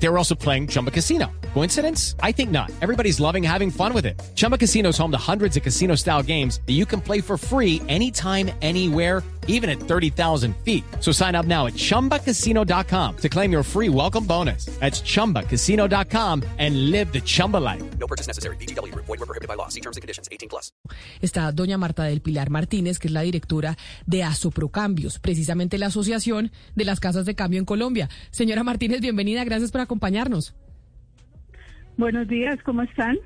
They were also playing Chumba Casino. Coincidence? I think not. Everybody's loving having fun with it. Chumba Casino is home to hundreds of casino style games that you can play for free anytime, anywhere, even at 30,000 feet. So sign up now at chumbacasino.com to claim your free welcome bonus. That's chumbacasino.com and live the Chumba life. No purchase necessary. BGW. Void were prohibited by law. See terms and conditions. 18 plus. Está doña Marta del Pilar Martínez, que es la directora de Asoprocambios, precisamente la asociación de las casas de cambio en Colombia. Señora Martínez, bienvenida, gracias por acompañarnos. Buenos días, ¿cómo están?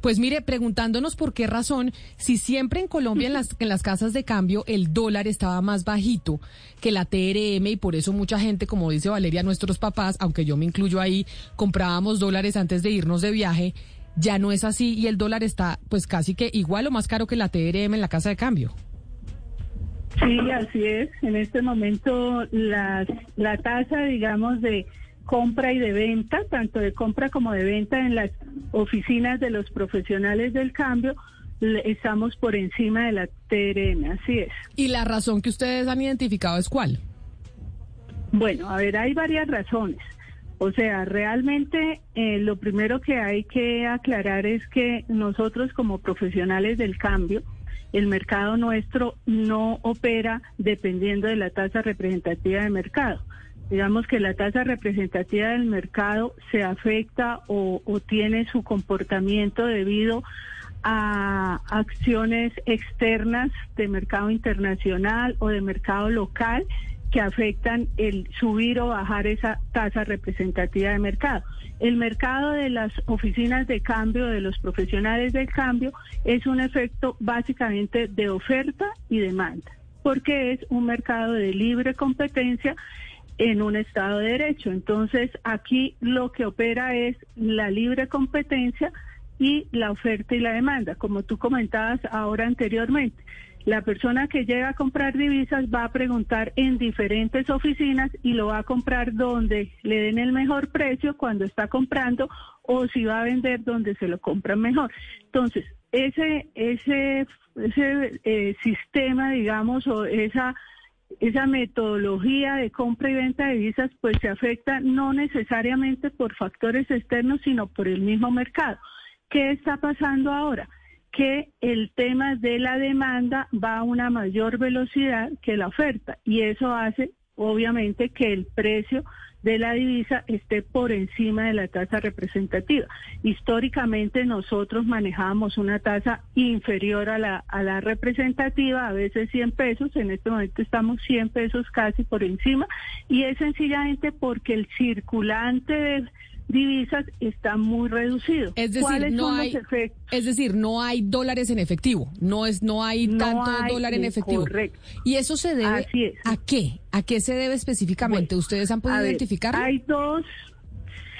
Pues mire, preguntándonos por qué razón, si siempre en Colombia en las, en las casas de cambio el dólar estaba más bajito que la TRM y por eso mucha gente, como dice Valeria, nuestros papás, aunque yo me incluyo ahí, comprábamos dólares antes de irnos de viaje, ya no es así y el dólar está pues casi que igual o más caro que la TRM en la casa de cambio. Sí, así es. En este momento las, la tasa, digamos, de compra y de venta, tanto de compra como de venta en las oficinas de los profesionales del cambio, estamos por encima de la TRM, así es. Y la razón que ustedes han identificado es cuál. Bueno, a ver, hay varias razones. O sea, realmente eh, lo primero que hay que aclarar es que nosotros como profesionales del cambio, el mercado nuestro no opera dependiendo de la tasa representativa de mercado. Digamos que la tasa representativa del mercado se afecta o, tiene su comportamiento debido a acciones externas de mercado internacional o de mercado local que afectan el subir o bajar esa tasa representativa de mercado. El mercado de las oficinas de cambio, de los profesionales del cambio, es un efecto básicamente de oferta y demanda, porque es un mercado de libre competencia en un Estado de Derecho. Entonces, aquí lo que opera es la libre competencia y la oferta y la demanda, como tú comentabas ahora anteriormente. La persona que llega a comprar divisas va a preguntar en diferentes oficinas y lo va a comprar donde le den el mejor precio cuando está comprando o si va a vender donde se lo compran mejor. Entonces, ese ese ese eh, sistema, digamos, o esa esa metodología de compra y venta de divisas pues se afecta no necesariamente por factores externos, sino por el mismo mercado. ¿Qué está pasando ahora? Que el tema de la demanda va a una mayor velocidad que la oferta y eso hace obviamente que el precio de la divisa esté por encima de la tasa representativa. Históricamente nosotros manejamos una tasa inferior a la, a la representativa, a veces 100 pesos, en este momento estamos 100 pesos casi por encima, y es sencillamente porque el circulante de divisas está muy reducido. Es decir, ¿Cuáles no hay, es decir, no hay dólares en efectivo, no es, no hay No tanto hay, dólar en efectivo. correcto. Y eso se debe es. a qué, a qué se debe específicamente. Bueno, ¿Ustedes han podido identificarlo? Hay dos,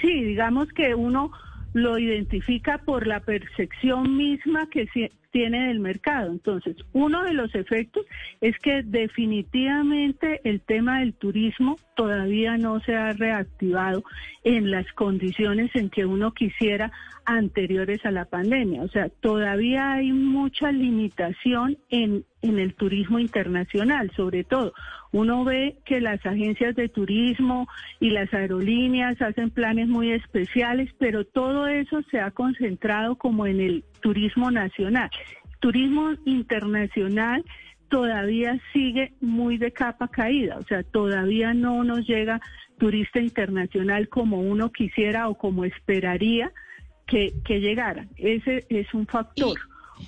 sí, digamos que uno lo identifica por la percepción misma que tiene del mercado. Entonces, uno de los efectos es que definitivamente el tema del turismo todavía no se ha reactivado en las condiciones en que uno quisiera anteriores a la pandemia. O sea, todavía hay mucha limitación en, en el turismo internacional, sobre todo. Uno ve que las agencias de turismo y las aerolíneas hacen planes muy especiales, pero todo eso se ha concentrado como en el turismo nacional. Turismo internacional todavía sigue muy de capa caída, o sea, todavía no nos llega turista internacional como uno quisiera o como esperaría que, que llegara. Ese es un factor.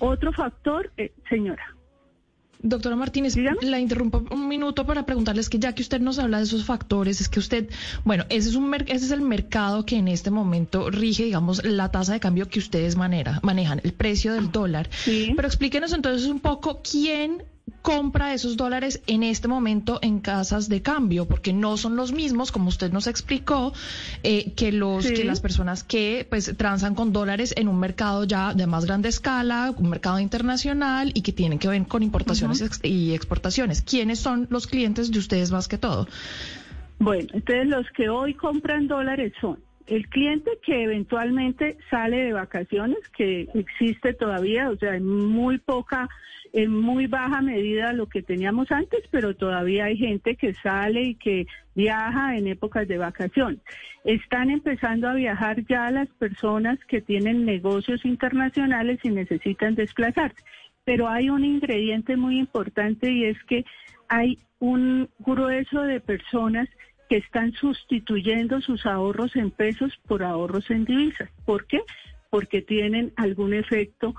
Otro factor, eh, señora. Doctora Martínez, Dígame. la interrumpo un minuto para preguntarles que ya que usted nos habla de esos factores, es que usted, bueno, ese es un ese es el mercado que en este momento rige, digamos, la tasa de cambio que ustedes manera- manejan, el precio del dólar. Sí. Pero explíquenos entonces un poco quién compra esos dólares en este momento en casas de cambio, porque no son los mismos, como usted nos explicó, eh, que los Sí. que las personas que pues transan con dólares en un mercado ya de más grande escala, un mercado internacional y que tienen que ver con importaciones y exportaciones. ¿Quiénes son los clientes de ustedes más que todo? Bueno, entonces los que hoy compran dólares son el cliente que eventualmente sale de vacaciones, que existe todavía, o sea, en muy poca, en muy baja medida lo que teníamos antes, pero todavía hay gente que sale y que viaja en épocas de vacaciones. Están empezando a viajar ya las personas que tienen negocios internacionales y necesitan desplazarse. Pero hay un ingrediente muy importante y es que hay un grueso de personas que están sustituyendo sus ahorros en pesos por ahorros en divisas. ¿Por qué? Porque tienen algún efecto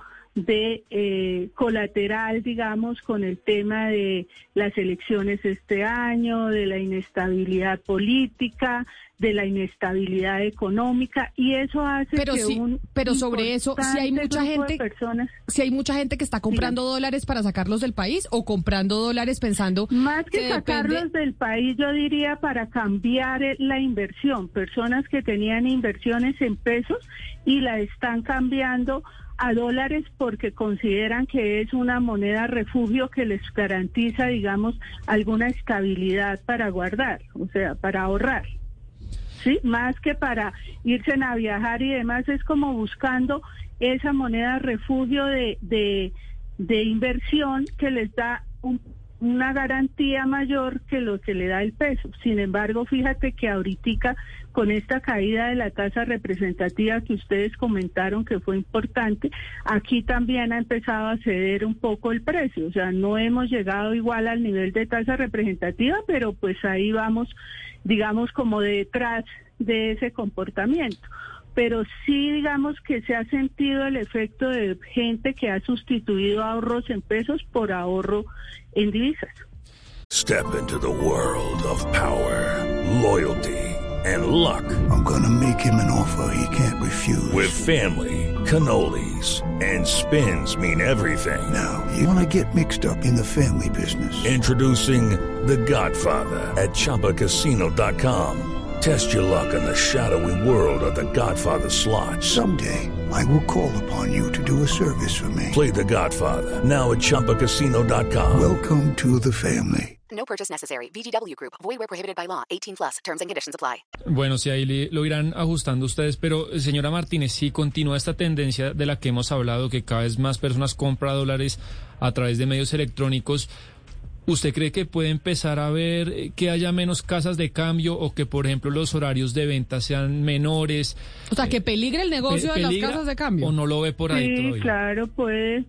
de eh, colateral, digamos, con el tema de las elecciones este año, de la inestabilidad política, de la inestabilidad económica y eso hace pero que sí, un pero sobre eso si hay mucha gente personas si hay mucha gente que está comprando dólares para sacarlos del país o comprando dólares pensando Más que, sacarlos del país, yo diría para cambiar eh, la inversión. Personas que tenían inversiones en pesos y la están cambiando a dólares porque consideran que es una moneda refugio que les garantiza, digamos, alguna estabilidad para guardar, o sea, para ahorrar. Sí, más que para irse a viajar y demás, es como buscando esa moneda refugio de, de, de inversión que les da un- una garantía mayor que lo que le da el peso. Sin embargo, fíjate que ahorita con esta caída de la tasa representativa que ustedes comentaron que fue importante, aquí también ha empezado a ceder un poco el precio. O sea, no hemos llegado igual al nivel de tasa representativa, pero pues ahí vamos, digamos, como detrás de ese comportamiento pero sí digamos que se ha sentido el efecto de gente que ha sustituido ahorros en pesos por ahorro en divisas. Step into the world of power, loyalty, and luck. I'm gonna make him an offer he can't refuse. With family, cannolis, and spins mean everything. now, you wanna get mixed up in the family business. Introducing The Godfather at ChumbaCasino.com. Test your luck in the shadowy world of The Godfather slot. Someday, I will call upon you to do a service for me. Play The Godfather now at ChumbaCasino.com. Welcome to the family. No purchase necessary. VGW Group. Void where prohibited by law. 18 plus. Terms and conditions apply. Bueno, sí, ahí lo irán ajustando ustedes, pero eh, señora Martínez, si continúa esta tendencia de la que hemos hablado, que cada vez más personas compran dólares a través de medios electrónicos, ¿usted cree que puede empezar a ver eh, que haya menos casas de cambio o que, por ejemplo, los horarios de venta sean menores? o sea que peligra el negocio Pe- de las casas de cambio ¿O no lo ve por ahí Sí, todavía? claro, puede.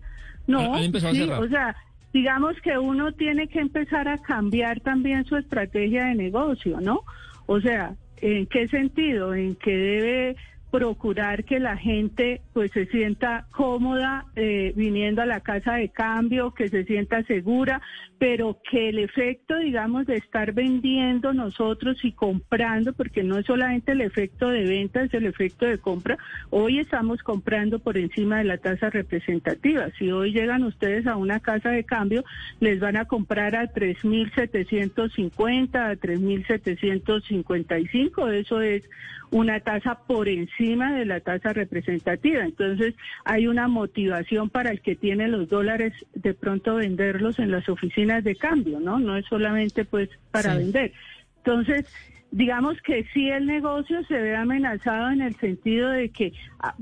No, Han empezado a sí, cerrar. o sea, digamos que uno tiene que empezar a cambiar también su estrategia de negocio, ¿no? O sea, ¿en qué sentido? En que debe procurar que la gente pues se sienta cómoda eh, viniendo a la casa de cambio, que se sienta segura, pero que el efecto, digamos, de estar vendiendo nosotros y comprando, porque no es solamente el efecto de venta, es el efecto de compra. Hoy estamos comprando por encima de la tasa representativa. Si hoy llegan ustedes a una casa de cambio, les van a comprar a 3.750, a 3.755. Eso es una tasa por encima de la tasa representativa. Entonces, hay una motivación para el que tiene los dólares de pronto venderlos en las oficinas de cambio, ¿no? No es solamente pues para Sí. vender. Entonces, digamos que sí el negocio se ve amenazado en el sentido de que ah,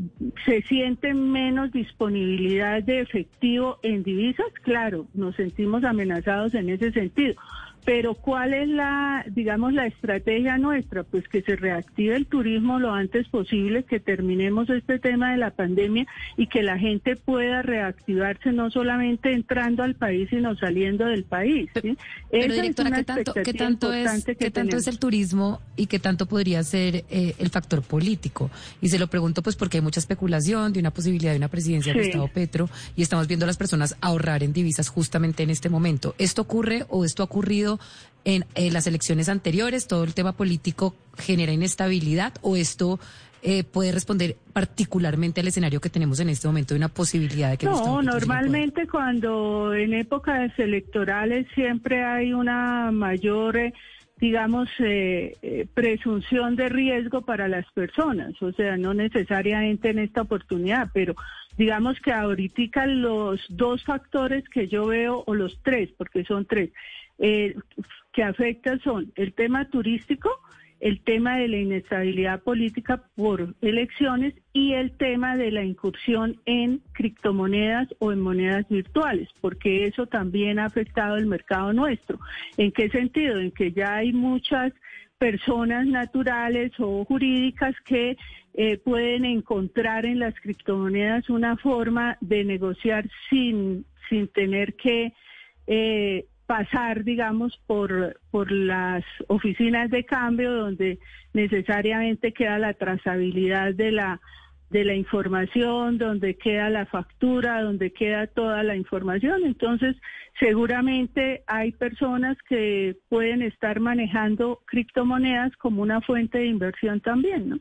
se siente menos disponibilidad de efectivo en divisas, claro, nos sentimos amenazados en ese sentido. Pero ¿cuál es la, digamos, la estrategia nuestra? Pues que se reactive el turismo lo antes posible, que terminemos este tema de la pandemia y que la gente pueda reactivarse no solamente entrando al país, sino saliendo del país. ¿sí? Pero es directora, ¿qué tanto, qué expectativa tanto es, que qué tanto es el turismo y qué tanto podría ser eh, el factor político? Y se lo pregunto pues porque hay mucha especulación de una posibilidad de una presidencia de Sí. Gustavo Petro y estamos viendo a las personas ahorrar en divisas justamente en este momento. ¿Esto ocurre o esto ha ocurrido en, en las elecciones anteriores? ¿Todo el tema político genera inestabilidad o esto eh, puede responder particularmente al escenario que tenemos en este momento de una posibilidad de que No, normalmente cuando en épocas electorales siempre hay una mayor, eh, digamos, eh, eh, presunción de riesgo para las personas. O sea, no necesariamente en esta oportunidad, pero digamos que ahorita los dos factores que yo veo, o los tres, porque son tres, eh, que afectan son el tema turístico, el tema de la inestabilidad política por elecciones y el tema de la incursión en criptomonedas o en monedas virtuales, porque eso también ha afectado el mercado nuestro. ¿En qué sentido? En que ya hay muchas personas naturales o jurídicas que eh, pueden encontrar en las criptomonedas una forma de negociar sin, sin tener que eh, pasar, digamos, por, por las oficinas de cambio donde necesariamente queda la trazabilidad de la de la información, donde queda la factura, donde queda toda la información. Entonces, seguramente hay personas que pueden estar manejando criptomonedas como una fuente de inversión también, ¿no?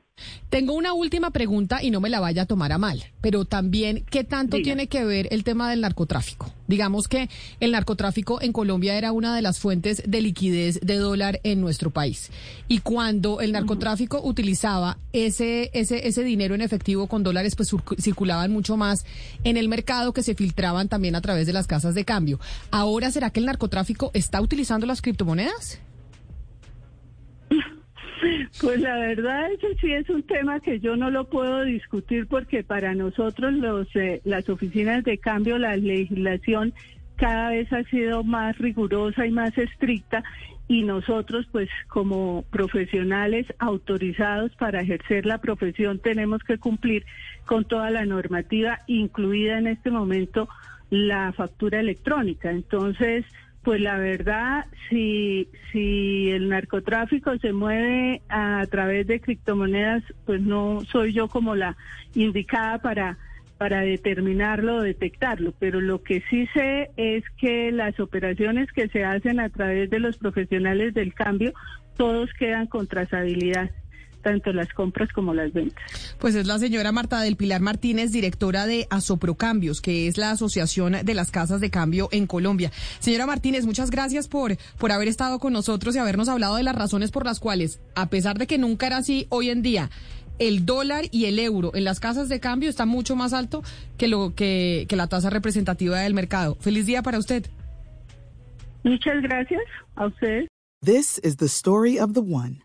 Tengo una última pregunta y no me la vaya a tomar a mal, pero también, ¿qué tanto tiene que ver el tema del narcotráfico? Digamos que el narcotráfico en Colombia era una de las fuentes de liquidez de dólar en nuestro país. Y cuando el narcotráfico utilizaba ese, ese, ese dinero en efectivo con dólares, pues circulaban mucho más en el mercado que se filtraban también a través de las casas de cambio. Ahora, ¿será que el narcotráfico está utilizando las criptomonedas? Pues la verdad, eso sí es un tema que yo no lo puedo discutir porque para nosotros los eh, las oficinas de cambio, la legislación cada vez ha sido más rigurosa y más estricta y nosotros pues como profesionales autorizados para ejercer la profesión tenemos que cumplir con toda la normativa, incluida en este momento la factura electrónica. Entonces, pues la verdad, si, si el narcotráfico se mueve a, través de criptomonedas, pues no soy yo como la indicada para, para determinarlo o detectarlo. Pero lo que sí sé es que las operaciones que se hacen a través de los profesionales del cambio, todos quedan con trazabilidad tanto las compras como las ventas. Pues es la señora Marta del Pilar Martínez, directora de Asoprocambios, que es la Asociación de las Casas de Cambio en Colombia. Señora Martínez, muchas gracias por, por haber estado con nosotros y habernos hablado de las razones por las cuales, a pesar de que nunca era así, hoy en día el dólar y el euro en las casas de cambio está mucho más alto que lo que, que la tasa representativa del mercado. Feliz día para usted. Muchas gracias a usted. This is the story of the one.